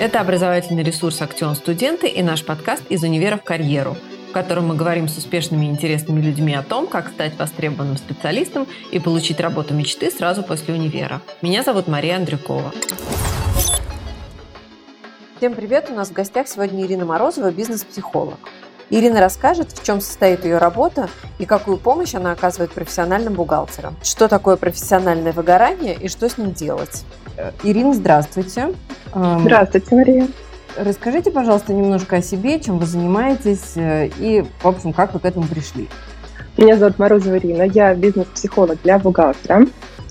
Это образовательный ресурс «Актион Студенты» и наш подкаст «Из универа в карьеру», в котором мы говорим с успешными и интересными людьми о том, как стать востребованным специалистом и получить работу мечты сразу после универа. Меня зовут Мария Андрюкова. Всем привет! У нас в гостях сегодня Ирина Морозова, бизнес-психолог. Ирина расскажет, в чем состоит ее работа и какую помощь она оказывает профессиональным бухгалтерам. Что такое профессиональное выгорание и что с ним делать. Ирина, здравствуйте. Эм, здравствуйте, Мария. Расскажите, пожалуйста, немножко о себе, чем вы занимаетесь э, и, в общем, как вы к этому пришли. Меня зовут Морозова Ирина, я бизнес-психолог для бухгалтера.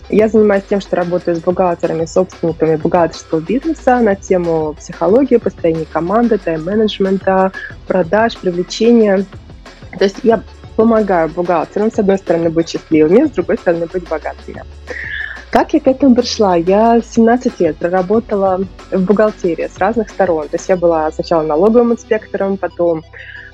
Я занимаюсь тем, что работаю с бухгалтерами, собственниками бухгалтерского бизнеса на тему психологии, построения команды, тайм-менеджмента, продаж, привлечения. То есть я помогаю бухгалтерам, с одной стороны, быть счастливыми, с другой стороны, быть богатыми. Как я к этому пришла? Я 17 лет проработала в бухгалтерии с разных сторон. То есть я была сначала налоговым инспектором, потом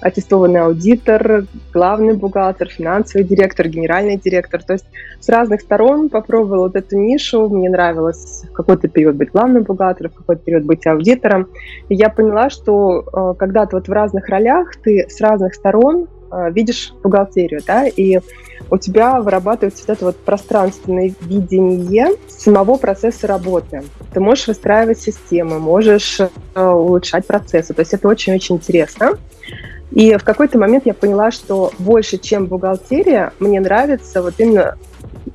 аттестованный аудитор, главный бухгалтер, финансовый директор, генеральный директор. То есть с разных сторон попробовала вот эту нишу. Мне нравилось в какой-то период быть главным бухгалтером, в какой-то период быть аудитором. И я поняла, что э, когда ты вот в разных ролях, ты с разных сторон э, видишь бухгалтерию, да, и у тебя вырабатывается вот это вот пространственное видение самого процесса работы. Ты можешь выстраивать системы, можешь э, улучшать процессы. То есть это очень-очень интересно. И в какой-то момент я поняла, что больше, чем бухгалтерия, мне нравится вот именно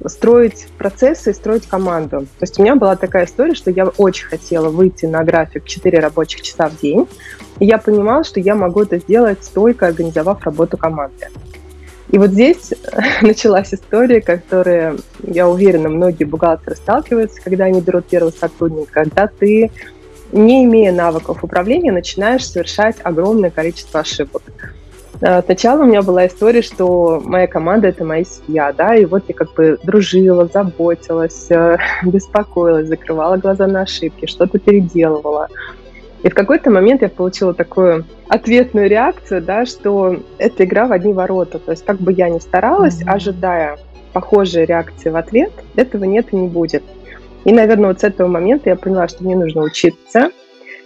строить процессы и строить команду. То есть у меня была такая история, что я очень хотела выйти на график 4 рабочих часа в день. И я понимала, что я могу это сделать только организовав работу команды. И вот здесь началась история, которая, я уверена, многие бухгалтеры сталкиваются, когда они берут первого сотрудника, когда ты не имея навыков управления, начинаешь совершать огромное количество ошибок. А, сначала у меня была история, что моя команда – это моя семья, да, и вот я как бы дружила, заботилась, э, беспокоилась, закрывала глаза на ошибки, что-то переделывала. И в какой-то момент я получила такую ответную реакцию, да, что это игра в одни ворота. То есть как бы я ни старалась, mm-hmm. ожидая похожей реакции в ответ, этого нет и не будет. И, наверное, вот с этого момента я поняла, что мне нужно учиться.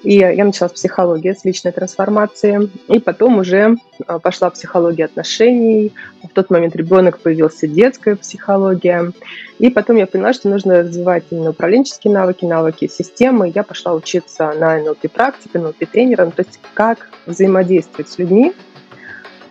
И я начала с психологии, с личной трансформации. И потом уже а, пошла психология отношений. В тот момент ребенок появился детская психология. И потом я поняла, что нужно развивать именно управленческие навыки, навыки системы. Я пошла учиться на NLP практике, NLP тренером, то есть как взаимодействовать с людьми,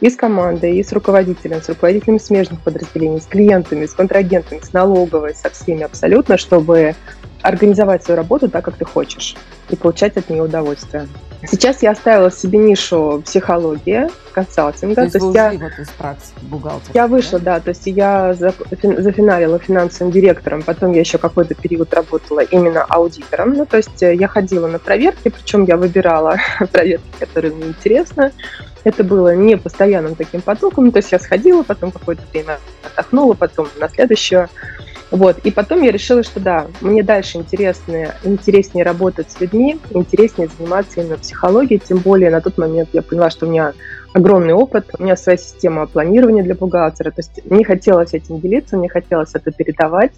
и с командой, и с руководителем, с руководителями смежных подразделений, с клиентами, с контрагентами, с налоговой, со всеми абсолютно, чтобы организовать свою работу так, как ты хочешь, и получать от нее удовольствие. Сейчас я оставила себе нишу психология, консалтинга. То есть, то есть я, вот из практики бухгалтера. Я вышла, да? да, то есть я зафиналила финансовым директором, потом я еще какой-то период работала именно аудитором, ну, то есть я ходила на проверки, причем я выбирала проверки, которые мне интересны, это было не постоянным таким потоком, то есть я сходила, потом какое-то время отдохнула, потом на следующее. Вот. И потом я решила, что да, мне дальше интереснее, интереснее работать с людьми, интереснее заниматься именно психологией, тем более на тот момент я поняла, что у меня огромный опыт, у меня своя система планирования для бухгалтера, то есть мне хотелось этим делиться, мне хотелось это передавать.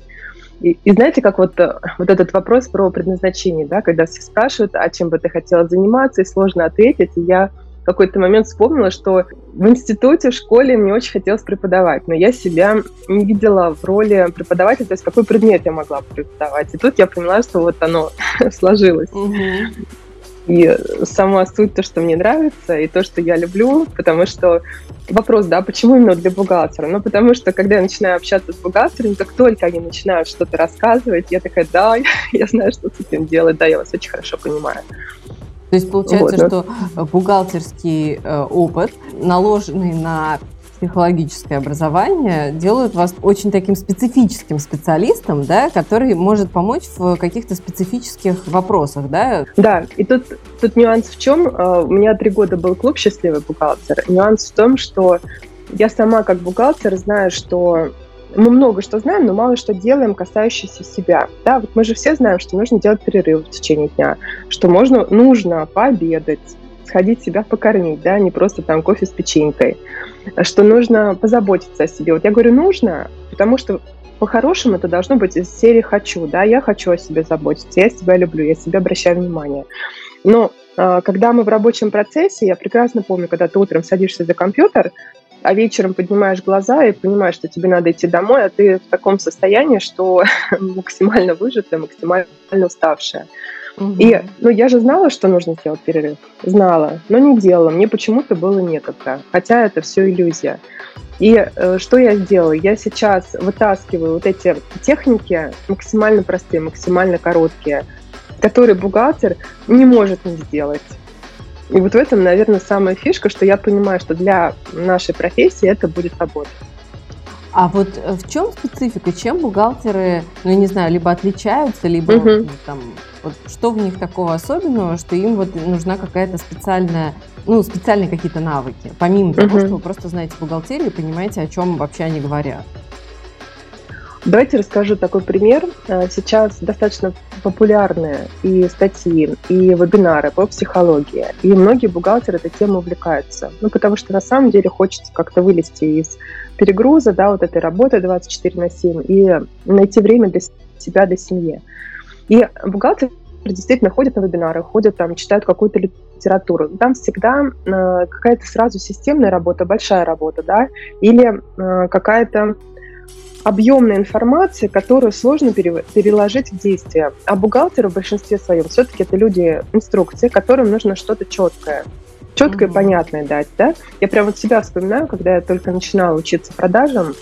И, и знаете, как вот, вот этот вопрос про предназначение, да, когда все спрашивают, а чем бы ты хотела заниматься, и сложно ответить, и я в какой-то момент вспомнила, что в институте, в школе мне очень хотелось преподавать, но я себя не видела в роли преподавателя, то есть какой предмет я могла преподавать. И тут я поняла, что вот оно сложилось. И сама суть, то, что мне нравится, и то, что я люблю, потому что вопрос, да, почему именно для бухгалтера? Ну, потому что, когда я начинаю общаться с бухгалтерами, как только они начинают что-то рассказывать, я такая, да, я знаю, что с этим делать, да, я вас очень хорошо понимаю. То есть получается, вот, что да. бухгалтерский э, опыт, наложенный на психологическое образование, делают вас очень таким специфическим специалистом, да, который может помочь в каких-то специфических вопросах, да? Да, и тут, тут нюанс в чем? Э, у меня три года был клуб «Счастливый бухгалтер». Нюанс в том, что я сама как бухгалтер знаю, что мы много что знаем, но мало что делаем, касающееся себя. Да, вот мы же все знаем, что нужно делать перерыв в течение дня, что можно, нужно пообедать, сходить себя покормить, да, не просто там кофе с печенькой, что нужно позаботиться о себе. Вот я говорю нужно, потому что по-хорошему это должно быть из серии «хочу», да, я хочу о себе заботиться, я себя люблю, я себе обращаю внимание. Но э, когда мы в рабочем процессе, я прекрасно помню, когда ты утром садишься за компьютер, а вечером поднимаешь глаза и понимаешь, что тебе надо идти домой, а ты в таком состоянии, что максимально выжатая, максимально уставшая. Угу. И, ну, я же знала, что нужно сделать перерыв. Знала, но не делала. Мне почему-то было некогда. Хотя это все иллюзия. И э, что я сделала? Я сейчас вытаскиваю вот эти техники максимально простые, максимально короткие, которые бухгалтер не может не сделать. И вот в этом, наверное, самая фишка, что я понимаю, что для нашей профессии это будет работать. А вот э, в чем специфика? Чем бухгалтеры, ну, я не знаю, либо отличаются, либо угу. там, вот что в них такого особенного, что им вот нужна какая-то специальная, ну, специальные какие-то навыки, помимо угу. того, что вы просто знаете бухгалтерию и понимаете, о чем вообще они говорят? Давайте расскажу такой пример. Э, сейчас достаточно популярны и статьи, и вебинары по психологии. И многие бухгалтеры этой темой увлекаются. Ну, потому что на самом деле хочется как-то вылезти из перегруза, да, вот этой работы 24 на 7 и найти время для себя, для семьи. И бухгалтеры действительно ходят на вебинары, ходят там, читают какую-то литературу. Там всегда э, какая-то сразу системная работа, большая работа, да, или э, какая-то объемная информация, которую сложно переложить в действие. А бухгалтеры в большинстве своем все-таки это люди инструкции, которым нужно что-то четкое четкое, mm-hmm. понятное дать, да. Я прям вот себя вспоминаю, когда я только начинала учиться продажам,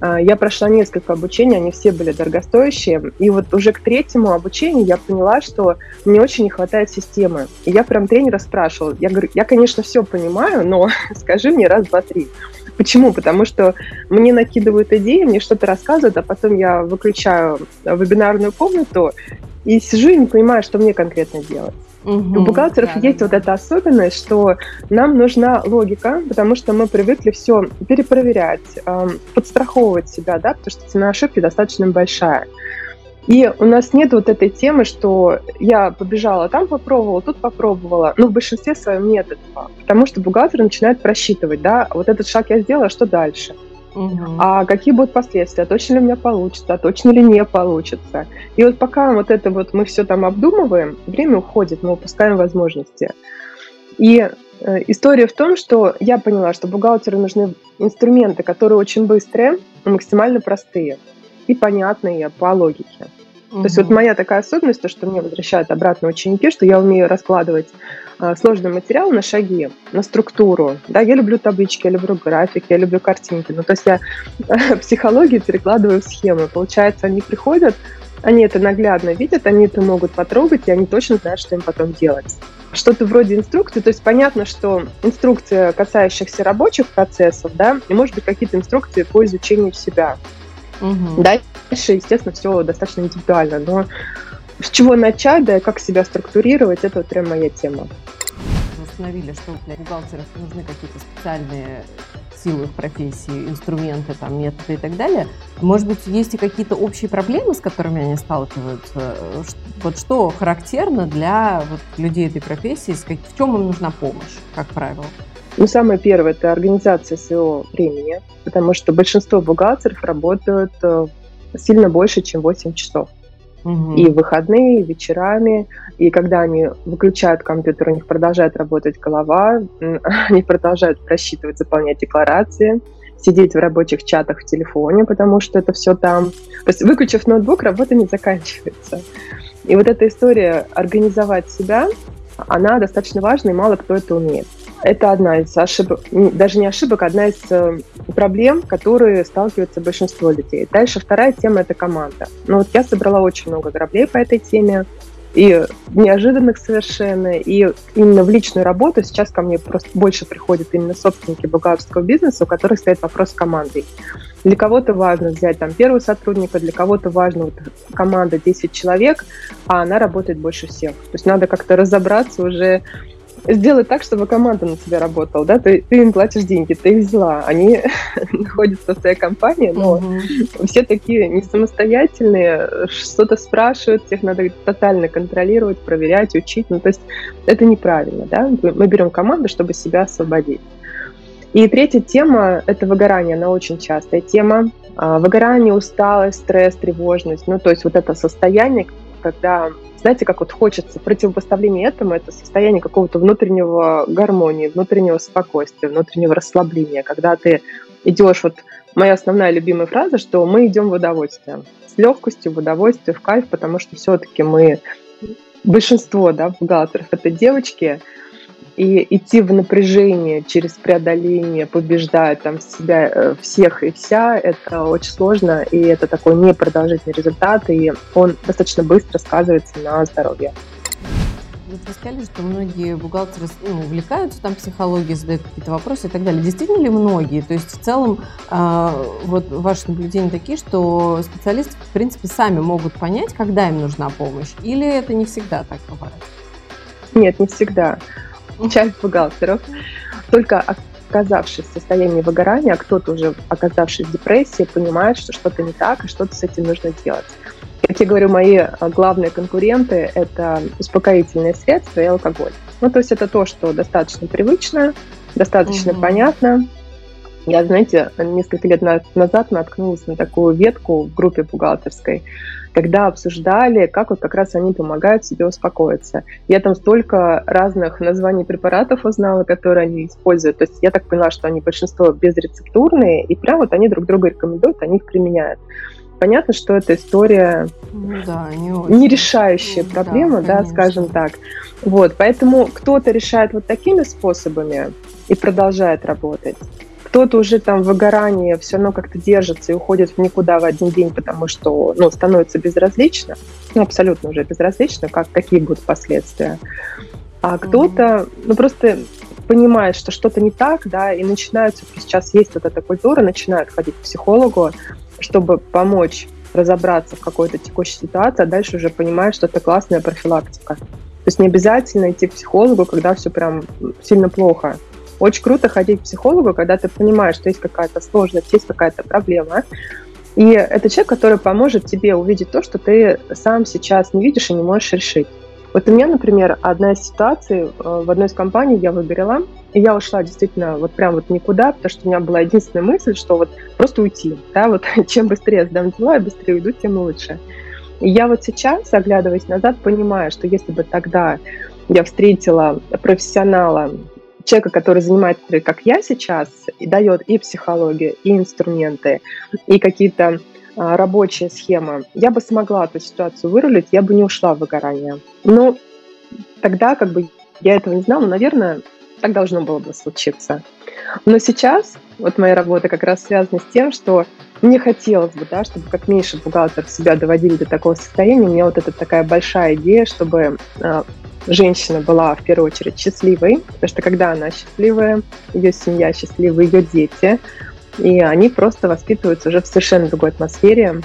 а, я прошла несколько обучений, они все были дорогостоящие. И вот уже к третьему обучению я поняла, что мне очень не хватает системы. И я прям тренера спрашивала. Я говорю, я, конечно, все понимаю, но скажи мне раз, два, три. Почему? Потому что мне накидывают идеи, мне что-то рассказывают, а потом я выключаю вебинарную комнату и сижу и не понимаю, что мне конкретно делать. Угу, У бухгалтеров да, есть да. вот эта особенность, что нам нужна логика, потому что мы привыкли все перепроверять, подстраховывать себя, да, потому что цена ошибки достаточно большая. И у нас нет вот этой темы, что я побежала там попробовала, тут попробовала. Но в большинстве своем нет этого. Потому что бухгалтер начинает просчитывать, да, вот этот шаг я сделала, что дальше? Угу. А какие будут последствия? Точно ли у меня получится? А точно ли не получится? И вот пока вот это вот мы все там обдумываем, время уходит, мы упускаем возможности. И э, история в том, что я поняла, что бухгалтеру нужны инструменты, которые очень быстрые, максимально простые и понятные по логике. Угу. То есть вот моя такая особенность, то, что мне возвращают обратно ученики, что я умею раскладывать э, сложный материал на шаги, на структуру. Да, я люблю таблички, я люблю графики, я люблю картинки. Ну, то есть я э, психологию перекладываю в схемы. Получается, они приходят, они это наглядно видят, они это могут потрогать, и они точно знают, что им потом делать. Что-то вроде инструкции, то есть понятно, что инструкция, касающихся рабочих процессов, да, и может быть какие-то инструкции по изучению себя. Угу. Дальше, естественно, все достаточно индивидуально, но с чего начать, да, и как себя структурировать, это вот прям моя тема. установили, что для бухгалтеров нужны какие-то специальные силы их профессии, инструменты, там, методы и так далее. Может быть, есть и какие-то общие проблемы, с которыми они сталкиваются? Вот что характерно для вот, людей этой профессии, в чем им нужна помощь, как правило? Ну, самое первое – это организация своего времени, потому что большинство бухгалтеров работают э, сильно больше, чем 8 часов. Угу. И в выходные, и вечерами, и когда они выключают компьютер, у них продолжает работать голова, они продолжают просчитывать, заполнять декларации, сидеть в рабочих чатах в телефоне, потому что это все там. То есть выключив ноутбук, работа не заканчивается. И вот эта история организовать себя, она достаточно важна, и мало кто это умеет. Это одна из ошибок, даже не ошибок, одна из э, проблем, которые сталкиваются большинство людей. Дальше вторая тема – это команда. Ну вот я собрала очень много граблей по этой теме, и неожиданных совершенно, и именно в личную работу сейчас ко мне просто больше приходят именно собственники бухгалтерского бизнеса, у которых стоит вопрос с командой. Для кого-то важно взять там первого сотрудника, для кого-то важно вот, команда 10 человек, а она работает больше всех. То есть надо как-то разобраться уже сделать так, чтобы команда на тебя работала, да, ты, ты им платишь деньги, ты их взяла, они находятся в твоей компании, но угу. все такие не самостоятельные, что-то спрашивают, всех надо тотально контролировать, проверять, учить, ну, то есть это неправильно, да, мы берем команду, чтобы себя освободить. И третья тема – это выгорание, она очень частая тема. А, выгорание, усталость, стресс, тревожность. Ну, то есть вот это состояние, когда, знаете, как вот хочется противопоставление этому, это состояние какого-то внутреннего гармонии, внутреннего спокойствия, внутреннего расслабления, когда ты идешь, вот моя основная любимая фраза, что мы идем в удовольствие. С легкостью, в удовольствие, в кайф, потому что все-таки мы, большинство, да, бухгалтеров, это девочки, и идти в напряжение через преодоление, побеждая там себя э, всех и вся, это очень сложно, и это такой непродолжительный результат, и он достаточно быстро сказывается на здоровье. Вот вы сказали, что многие бухгалтеры ну, увлекаются там психологией, задают какие-то вопросы и так далее. Действительно ли многие? То есть в целом э, вот ваши наблюдения такие, что специалисты в принципе сами могут понять, когда им нужна помощь, или это не всегда так бывает? Нет, не всегда часть бухгалтеров, только оказавшись в состоянии выгорания, а кто-то уже оказавшись в депрессии, понимает, что что-то не так и что-то с этим нужно делать. Как я говорю, мои а, главные конкуренты – это успокоительные средства и алкоголь. Ну, то есть это то, что достаточно привычно, достаточно угу. понятно. Я, знаете, несколько лет назад наткнулась на такую ветку в группе бухгалтерской, когда обсуждали, как вот как раз они помогают себе успокоиться. Я там столько разных названий препаратов узнала, которые они используют. То есть я так поняла, что они большинство безрецептурные, и прям вот они друг друга рекомендуют, они их применяют. Понятно, что это история ну, да, не, очень. не решающая ну, проблема, да, да, скажем так. Вот, поэтому кто-то решает вот такими способами и продолжает работать. Кто-то уже там в выгорании все равно как-то держится и уходит в никуда в один день, потому что ну, становится безразлично, ну, абсолютно уже безразлично, как, какие будут последствия. А кто-то, ну, просто понимает, что что-то не так, да, и начинают, сейчас есть вот эта культура, начинают ходить к психологу, чтобы помочь разобраться в какой-то текущей ситуации, а дальше уже понимают, что это классная профилактика. То есть не обязательно идти к психологу, когда все прям сильно плохо. Очень круто ходить к психологу, когда ты понимаешь, что есть какая-то сложность, есть какая-то проблема. И это человек, который поможет тебе увидеть то, что ты сам сейчас не видишь и не можешь решить. Вот у меня, например, одна из ситуаций э, в одной из компаний я выбирала, и я ушла действительно вот прям вот никуда, потому что у меня была единственная мысль, что вот просто уйти, да, вот чем быстрее сдам дела и быстрее уйду, тем лучше. И я вот сейчас, оглядываясь назад, понимаю, что если бы тогда я встретила профессионала, человека, который занимается, как я сейчас, и дает и психологию, и инструменты, и какие-то а, рабочие схемы, я бы смогла эту ситуацию вырулить, я бы не ушла в выгорание. Но тогда как бы я этого не знала, но, наверное, так должно было бы случиться. Но сейчас вот моя работа как раз связана с тем, что мне хотелось бы, да, чтобы как меньше бухгалтеров себя доводили до такого состояния. У меня вот эта такая большая идея, чтобы а, женщина была в первую очередь счастливой, потому что когда она счастливая, ее семья счастлива, ее дети, и они просто воспитываются уже в совершенно другой атмосфере,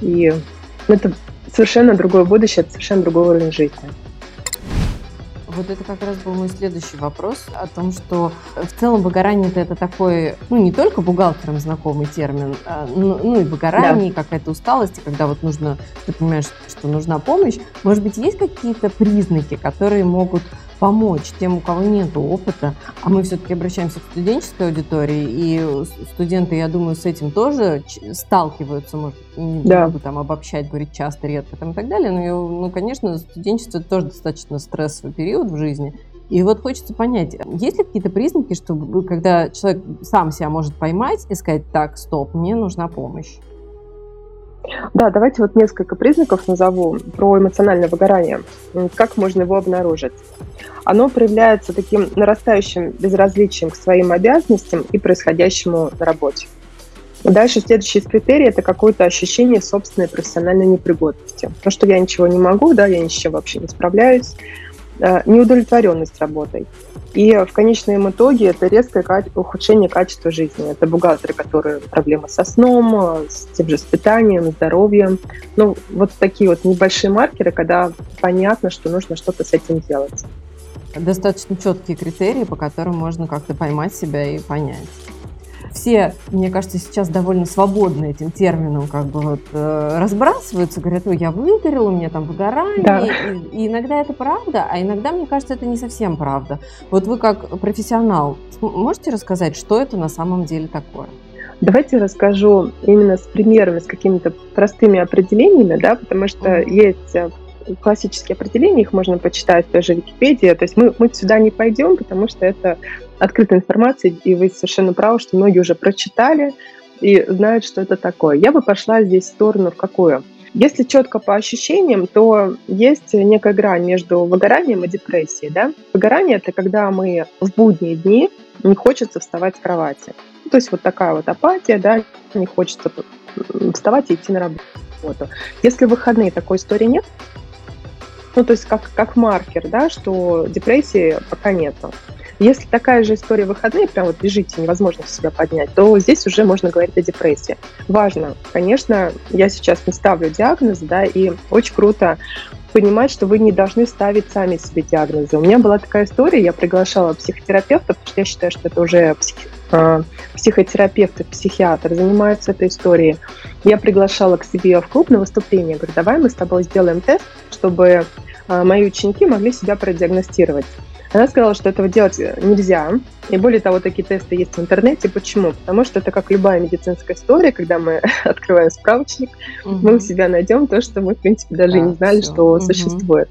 и это совершенно другое будущее, это совершенно другой уровень жизни. Вот это как раз был мой следующий вопрос о том, что в целом выгорание это, такой, ну, не только бухгалтерам знакомый термин, а, ну, ну и выгорание, да. какая-то усталость, и когда вот нужно, ты понимаешь, что нужна помощь. Может быть, есть какие-то признаки, которые могут помочь тем, у кого нет опыта, а мы все-таки обращаемся к студенческой аудитории, и студенты, я думаю, с этим тоже сталкиваются, может, не да. буду там обобщать, говорить часто, редко там и так далее, но, ну, конечно, студенчество тоже достаточно стрессовый период в жизни, и вот хочется понять, есть ли какие-то признаки, что когда человек сам себя может поймать и сказать, так, стоп, мне нужна помощь? Да, давайте вот несколько признаков назову про эмоциональное выгорание. Как можно его обнаружить? Оно проявляется таким нарастающим безразличием к своим обязанностям и происходящему на работе. Дальше следующий из критерий – это какое-то ощущение собственной профессиональной непригодности. То, что я ничего не могу, да, я ни с чем вообще не справляюсь, Э, неудовлетворенность работой. И в конечном итоге это резкое ухудшение качества жизни. Это бухгалтеры, которые проблемы со сном, с тем же с питанием, здоровьем. Ну, вот такие вот небольшие маркеры, когда понятно, что нужно что-то с этим делать. Достаточно четкие критерии, по которым можно как-то поймать себя и понять. Все, мне кажется, сейчас довольно свободны этим термином, как бы вот э, разбрасываются, говорят, ой, я выгорел, у меня там выгорание. Да. И, и иногда это правда, а иногда, мне кажется, это не совсем правда. Вот вы как профессионал можете рассказать, что это на самом деле такое? Давайте расскажу именно с примерами, с какими-то простыми определениями, да, потому что есть э, классические определения, их можно почитать в той же Википедии. То есть мы, мы сюда не пойдем, потому что это открытая информация, и вы совершенно правы, что многие уже прочитали и знают, что это такое. Я бы пошла здесь в сторону в какую? Если четко по ощущениям, то есть некая грань между выгоранием и депрессией. Да? Выгорание – это когда мы в будние дни не хочется вставать с кровати. То есть вот такая вот апатия, да, не хочется вставать и идти на работу. Если в выходные такой истории нет, ну, то есть как, как маркер, да, что депрессии пока нету. Если такая же история выходные, прям вот лежите, невозможно себя поднять, то здесь уже можно говорить о депрессии. Важно, конечно, я сейчас не ставлю диагноз, да, и очень круто понимать, что вы не должны ставить сами себе диагнозы. У меня была такая история, я приглашала психотерапевта, потому что я считаю, что это уже псих, э, психотерапевт и психиатр занимаются этой историей. Я приглашала к себе в клуб на выступление, говорю, давай мы с тобой сделаем тест, чтобы э, мои ученики могли себя продиагностировать. Она сказала, что этого делать нельзя. И более того, такие тесты есть в интернете. Почему? Потому что это как любая медицинская история, когда мы открываем справочник, угу. мы у себя найдем то, что мы, в принципе, даже да, не знали, все. что угу. существует.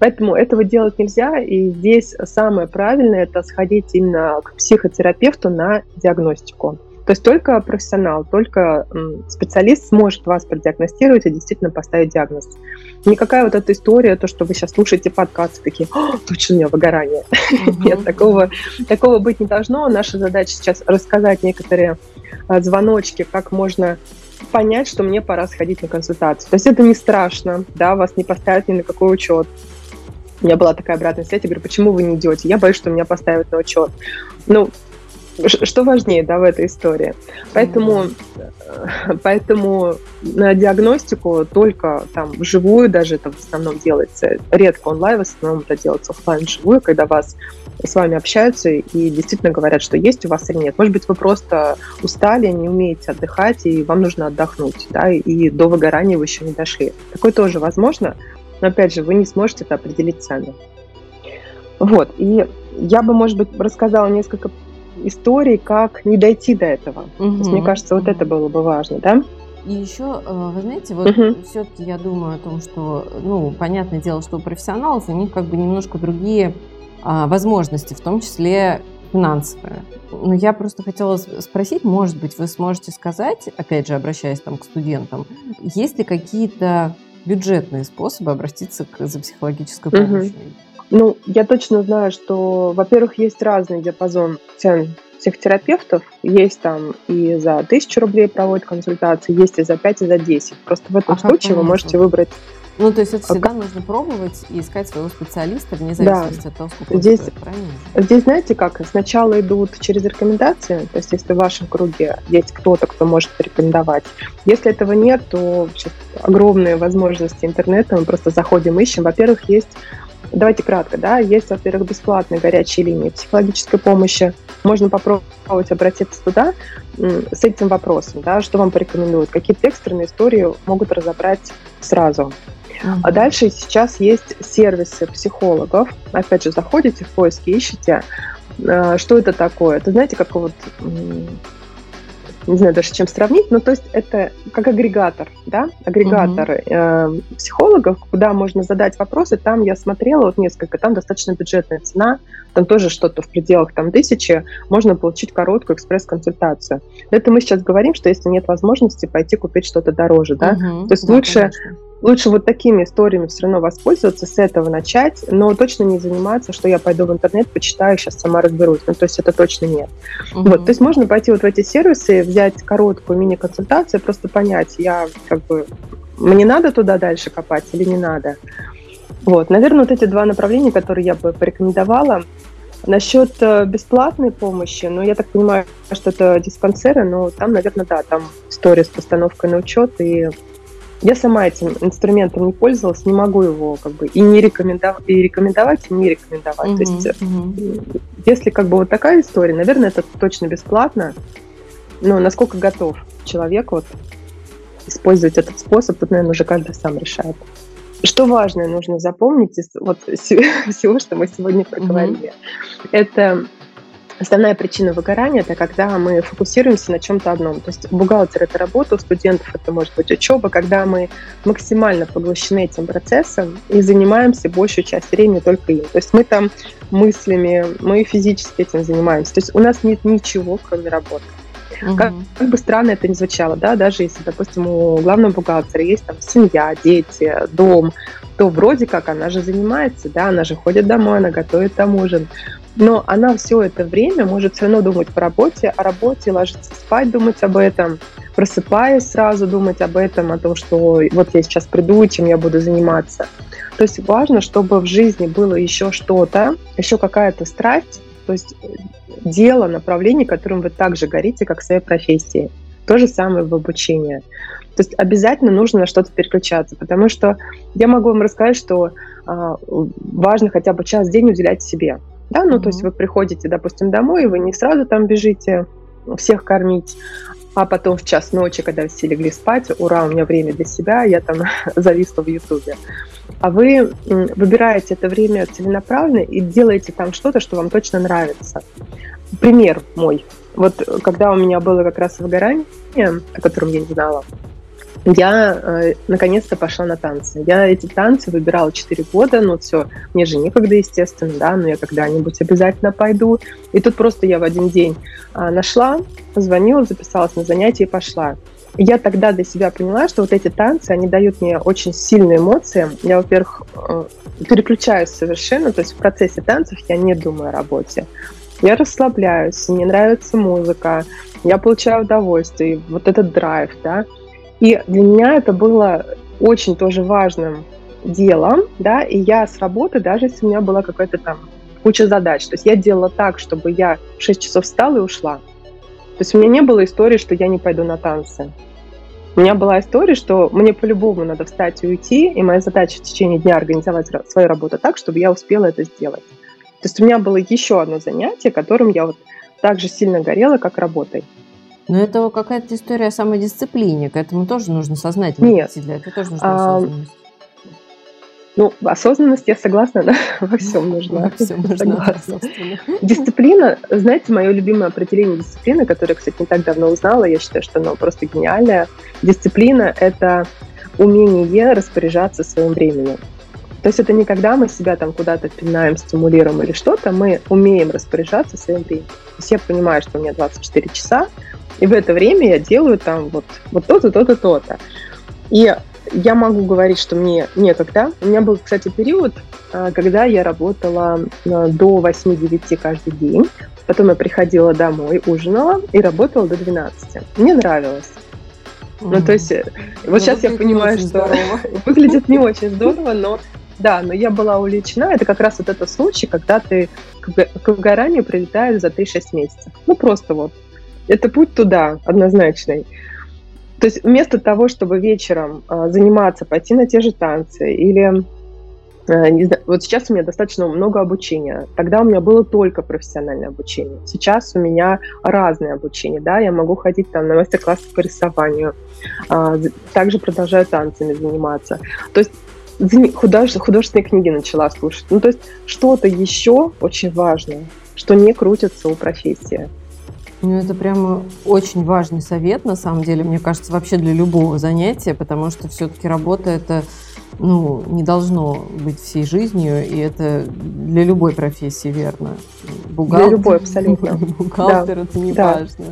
Поэтому этого делать нельзя, и здесь самое правильное – это сходить именно к психотерапевту на диагностику. То есть только профессионал, только специалист сможет вас продиагностировать и действительно поставить диагноз. Никакая вот эта история, то, что вы сейчас слушаете подкасты, такие, точно у меня выгорание. Mm-hmm. Нет, такого, такого быть не должно. Наша задача сейчас рассказать некоторые а, звоночки, как можно понять, что мне пора сходить на консультацию. То есть это не страшно, да, вас не поставят ни на какой учет. У меня была такая обратная связь, я говорю, почему вы не идете? Я боюсь, что меня поставят на учет. Ну, что важнее, да, в этой истории. Поэтому, поэтому на диагностику только там вживую даже это в основном делается, редко онлайн, в основном это делается офлайн вживую, когда вас с вами общаются и действительно говорят, что есть у вас или нет. Может быть, вы просто устали, не умеете отдыхать, и вам нужно отдохнуть, да, и до выгорания вы еще не дошли. Такое тоже возможно, но опять же, вы не сможете это определить сами. Вот, и я бы, может быть, рассказала несколько истории, как не дойти до этого. Угу. То есть, мне кажется, вот это было бы важно, да? И еще, э, вы знаете, вот uh все-таки я думаю о том, что, ну, понятное дело, что у профессионалов у них как бы немножко другие а, возможности, в том числе финансовые. Но я просто хотела спросить, может быть, вы сможете сказать, опять же, обращаясь там к студентам, есть ли какие-то бюджетные способы обратиться к, за психологической помощью? uh ну, я точно знаю, что, во-первых, есть разный диапазон цен психотерапевтов. Есть там и за тысячу рублей проводят консультации, есть и за 5, и за 10. Просто в этом а случае вы можете выбрать ну, то есть это всегда нужно пробовать и искать своего специалиста вне зависимости да. от того, сколько здесь, стоит, правильно? Здесь, знаете как, сначала идут через рекомендации, то есть если в вашем круге есть кто-то, кто может порекомендовать. Если этого нет, то сейчас огромные возможности интернета, мы просто заходим, ищем. Во-первых, есть Давайте кратко, да, есть, во-первых, бесплатные горячие линии психологической помощи. Можно попробовать обратиться туда с этим вопросом, да, что вам порекомендуют, какие экстренные истории могут разобрать сразу. А дальше сейчас есть сервисы психологов. Опять же, заходите в поиски, ищите, э, что это такое. Это знаете, как вот не знаю даже с чем сравнить, но то есть это как агрегатор, да, агрегатор угу. э, психологов, куда можно задать вопросы. Там я смотрела вот несколько, там достаточно бюджетная цена, там тоже что-то в пределах там тысячи, можно получить короткую экспресс-консультацию. Это мы сейчас говорим, что если нет возможности пойти купить что-то дороже, да, угу, то есть да, лучше конечно лучше вот такими историями все равно воспользоваться, с этого начать, но точно не заниматься, что я пойду в интернет, почитаю, сейчас сама разберусь. Ну, то есть это точно нет. Угу. Вот, то есть можно пойти вот в эти сервисы, взять короткую мини-консультацию, просто понять, я как бы, мне надо туда дальше копать или не надо. Вот, наверное, вот эти два направления, которые я бы порекомендовала. Насчет э, бесплатной помощи, ну, я так понимаю, что это диспансеры, но там, наверное, да, там история с постановкой на учет и я сама этим инструментом не пользовалась, не могу его как бы и не рекомендовать, и рекомендовать, и не рекомендовать. Uh-huh, То есть, uh-huh. если как бы вот такая история, наверное, это точно бесплатно. ну, насколько готов человек вот использовать этот способ, тут, наверное, уже каждый сам решает. Что важное нужно запомнить из вот всего, что мы сегодня проговорили, mm-hmm. это Основная причина выгорания – это когда мы фокусируемся на чем-то одном. То есть бухгалтер – это работа, у студентов это может быть учеба, когда мы максимально поглощены этим процессом и занимаемся большую часть времени только им. То есть мы там мыслями, мы физически этим занимаемся. То есть у нас нет ничего, кроме работы. Угу. Как, как бы странно это ни звучало, да, даже если, допустим, у главного бухгалтера есть там семья, дети, дом, то вроде как она же занимается, да, она же ходит домой, она готовит там ужин но она все это время может все равно думать по работе, о работе, ложиться спать, думать об этом, просыпаясь сразу думать об этом, о том, что вот я сейчас приду, чем я буду заниматься. То есть важно, чтобы в жизни было еще что-то, еще какая-то страсть, то есть дело, направление, которым вы также горите, как в своей профессии. То же самое в обучении. То есть обязательно нужно на что-то переключаться, потому что я могу вам рассказать, что э, важно хотя бы час в день уделять себе. Да, ну, mm-hmm. то есть вы приходите, допустим, домой, и вы не сразу там бежите всех кормить, а потом в час ночи, когда все легли спать, ура, у меня время для себя, я там зависла в Ютубе. А вы выбираете это время целенаправленно и делаете там что-то, что вам точно нравится. Пример мой. Вот когда у меня было как раз выгорание, о котором я не знала, я э, наконец-то пошла на танцы. Я эти танцы выбирала 4 года, но все, мне же некогда, естественно, да, но я когда-нибудь обязательно пойду. И тут просто я в один день э, нашла, позвонила, записалась на занятия и пошла. Я тогда для себя поняла, что вот эти танцы, они дают мне очень сильные эмоции. Я, во-первых, э, переключаюсь совершенно, то есть в процессе танцев я не думаю о работе. Я расслабляюсь, мне нравится музыка, я получаю удовольствие, вот этот драйв, да. И для меня это было очень тоже важным делом, да, и я с работы, даже если у меня была какая-то там куча задач, то есть я делала так, чтобы я в 6 часов встала и ушла. То есть у меня не было истории, что я не пойду на танцы. У меня была история, что мне по-любому надо встать и уйти, и моя задача в течение дня организовать свою работу так, чтобы я успела это сделать. То есть у меня было еще одно занятие, которым я вот так же сильно горела, как работой. Но это какая-то история о самодисциплине. К этому тоже нужно сознательно Нет. Для этого тоже нужна а, осознанность. Ну, осознанность, я согласна, да, во всем нужна. Во всем нужна, Дисциплина, знаете, мое любимое определение дисциплины, которое, кстати, не так давно узнала, я считаю, что оно просто гениальное. Дисциплина – это умение распоряжаться своим временем. То есть это не когда мы себя там куда-то пинаем, стимулируем или что-то, мы умеем распоряжаться своим временем. То есть я понимаю, что у меня 24 часа, и в это время я делаю там вот, вот то-то, то-то, то-то. И я могу говорить, что мне некогда. У меня был, кстати, период, а, когда я работала а, до 8-9 каждый день. Потом я приходила домой, ужинала и работала до 12. Мне нравилось. Mm-hmm. Ну, то есть, э, вот ну, сейчас я понимаю, что выглядит не очень здорово, но да, но я была увлечена. Это как раз вот этот случай, когда ты к выгоранию прилетаешь за 3-6 месяцев. Ну, просто вот это путь туда, однозначный. То есть вместо того, чтобы вечером э, заниматься, пойти на те же танцы или э, не знаю, вот сейчас у меня достаточно много обучения. Тогда у меня было только профессиональное обучение. Сейчас у меня разное обучение, да, я могу ходить там на мастер-классы по рисованию, э, также продолжаю танцами заниматься. То есть художественные книги начала слушать. Ну, то есть что-то еще очень важное, что не крутится у профессии. Ну, это прямо очень важный совет, на самом деле, мне кажется, вообще для любого занятия, потому что все-таки работа это ну, не должно быть всей жизнью, и это для любой профессии верно. Бухгалтер, для любой, абсолютно. Бухгалтер да. это не да. важно.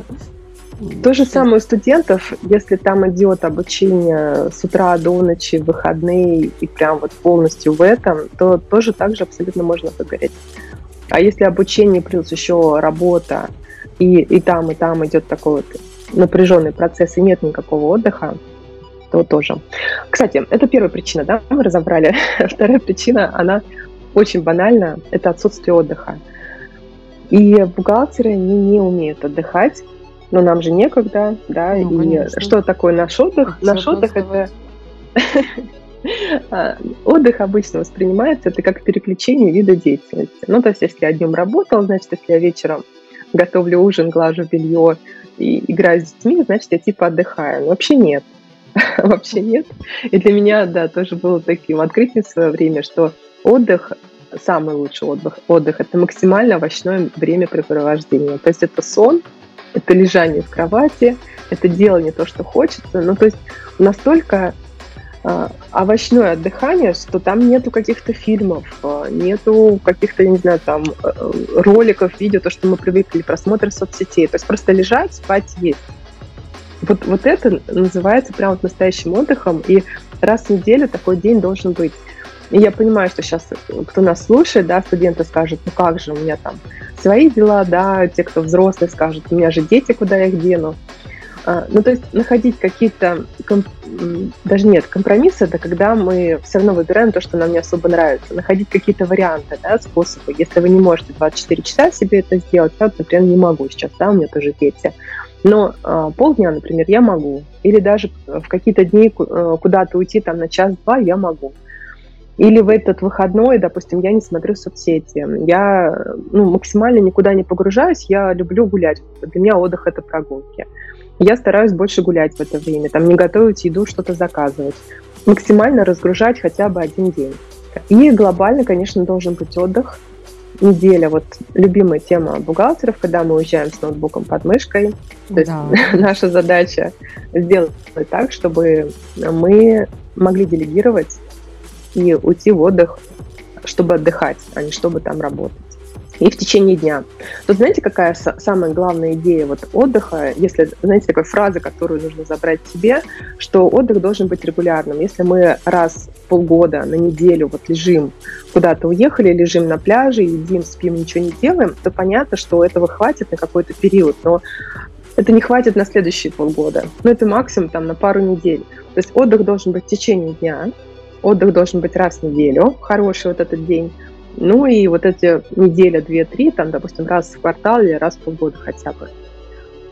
То же самое у студентов, если там идет обучение с утра до ночи, выходные и прям вот полностью в этом, то тоже так же абсолютно можно погореть. А если обучение плюс еще работа, и, и там, и там идет такой вот напряженный процесс, и нет никакого отдыха, то тоже. Кстати, это первая причина, да, мы разобрали. Вторая причина, она очень банальна, это отсутствие отдыха. И бухгалтеры не, не умеют отдыхать, но нам же некогда, да, ну, и конечно. что такое наш отдых? Отчет наш отдых это... А, отдых обычно воспринимается это как переключение вида деятельности. Ну, то есть, если я днем работал, значит, если я вечером готовлю ужин, глажу белье и играю с детьми, значит, я типа отдыхаю. Но вообще нет. вообще нет. И для меня, да, тоже было таким открытием в свое время, что отдых самый лучший отдых, отдых это максимально овощное времяпрепровождение. То есть это сон, это лежание в кровати, это делание то, что хочется. Ну, то есть настолько овощное отдыхание, что там нету каких-то фильмов, э, нету каких-то, не знаю, там э, роликов, видео, то, что мы привыкли, просмотр соцсетей. То есть просто лежать, спать, есть. Вот, вот это называется прям вот настоящим отдыхом, и раз в неделю такой день должен быть. И я понимаю, что сейчас кто нас слушает, да, студенты скажут, ну как же, у меня там свои дела, да, те, кто взрослые, скажут, у меня же дети, куда я их дену. А, ну, то есть находить какие-то, комп... даже нет, компромиссы, это когда мы все равно выбираем то, что нам не особо нравится. Находить какие-то варианты, да, способы. Если вы не можете 24 часа себе это сделать, я, например, не могу сейчас, да, у меня тоже дети. Но э, полдня, например, я могу. Или даже в какие-то дни э, куда-то уйти там на час-два я могу. Или в этот выходной, допустим, я не смотрю соцсети. Я ну, максимально никуда не погружаюсь, я люблю гулять. Для меня отдых – это прогулки. Я стараюсь больше гулять в это время, там не готовить еду, что-то заказывать. Максимально разгружать хотя бы один день. И глобально, конечно, должен быть отдых. Неделя, вот любимая тема бухгалтеров, когда мы уезжаем с ноутбуком под мышкой. То да. есть наша задача сделать так, чтобы мы могли делегировать и уйти в отдых, чтобы отдыхать, а не чтобы там работать. И в течение дня. Тут знаете, какая самая главная идея вот отдыха, если, знаете, такая фраза, которую нужно забрать себе, что отдых должен быть регулярным. Если мы раз в полгода, на неделю вот лежим, куда-то уехали, лежим на пляже, едим, спим, ничего не делаем, то понятно, что этого хватит на какой-то период, но это не хватит на следующие полгода. Ну, это максимум там на пару недель. То есть отдых должен быть в течение дня, Отдых должен быть раз в неделю, хороший вот этот день. Ну и вот эти неделя, две, три, там, допустим, раз в квартал или раз в полгода хотя бы.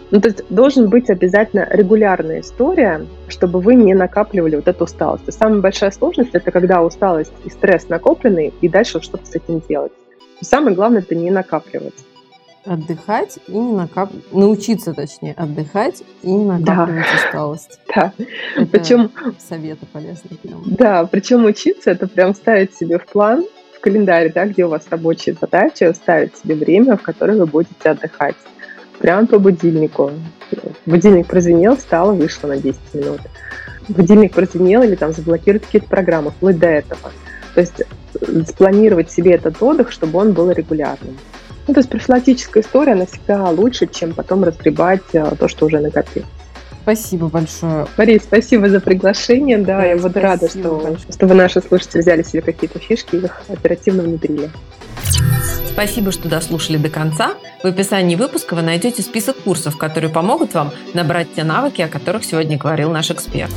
Ну, то есть должен быть обязательно регулярная история, чтобы вы не накапливали вот эту усталость. То есть самая большая сложность – это когда усталость и стресс накоплены, и дальше что-то с этим делать. И самое главное – это не накапливать отдыхать и не накапливать, научиться, точнее, отдыхать и не накапливать да. усталость. Да. Это причем советы полезные. Прям. Да, причем учиться это прям ставить себе в план, в календарь, да, где у вас рабочие задачи, ставить себе время, в которое вы будете отдыхать. Прям по будильнику. Будильник прозвенел, встала, вышла на 10 минут. Будильник прозвенел или там заблокировать какие-то программы, вплоть до этого. То есть э, спланировать себе этот отдых, чтобы он был регулярным. Ну, то есть профилактическая история, она всегда лучше, чем потом разгребать э, то, что уже накопил. Спасибо большое. Мария, спасибо за приглашение. Да, да я буду рада, что, что вы, наши слушатели, взяли себе какие-то фишки и их оперативно внедрили. Спасибо, что дослушали до конца. В описании выпуска вы найдете список курсов, которые помогут вам набрать те навыки, о которых сегодня говорил наш эксперт.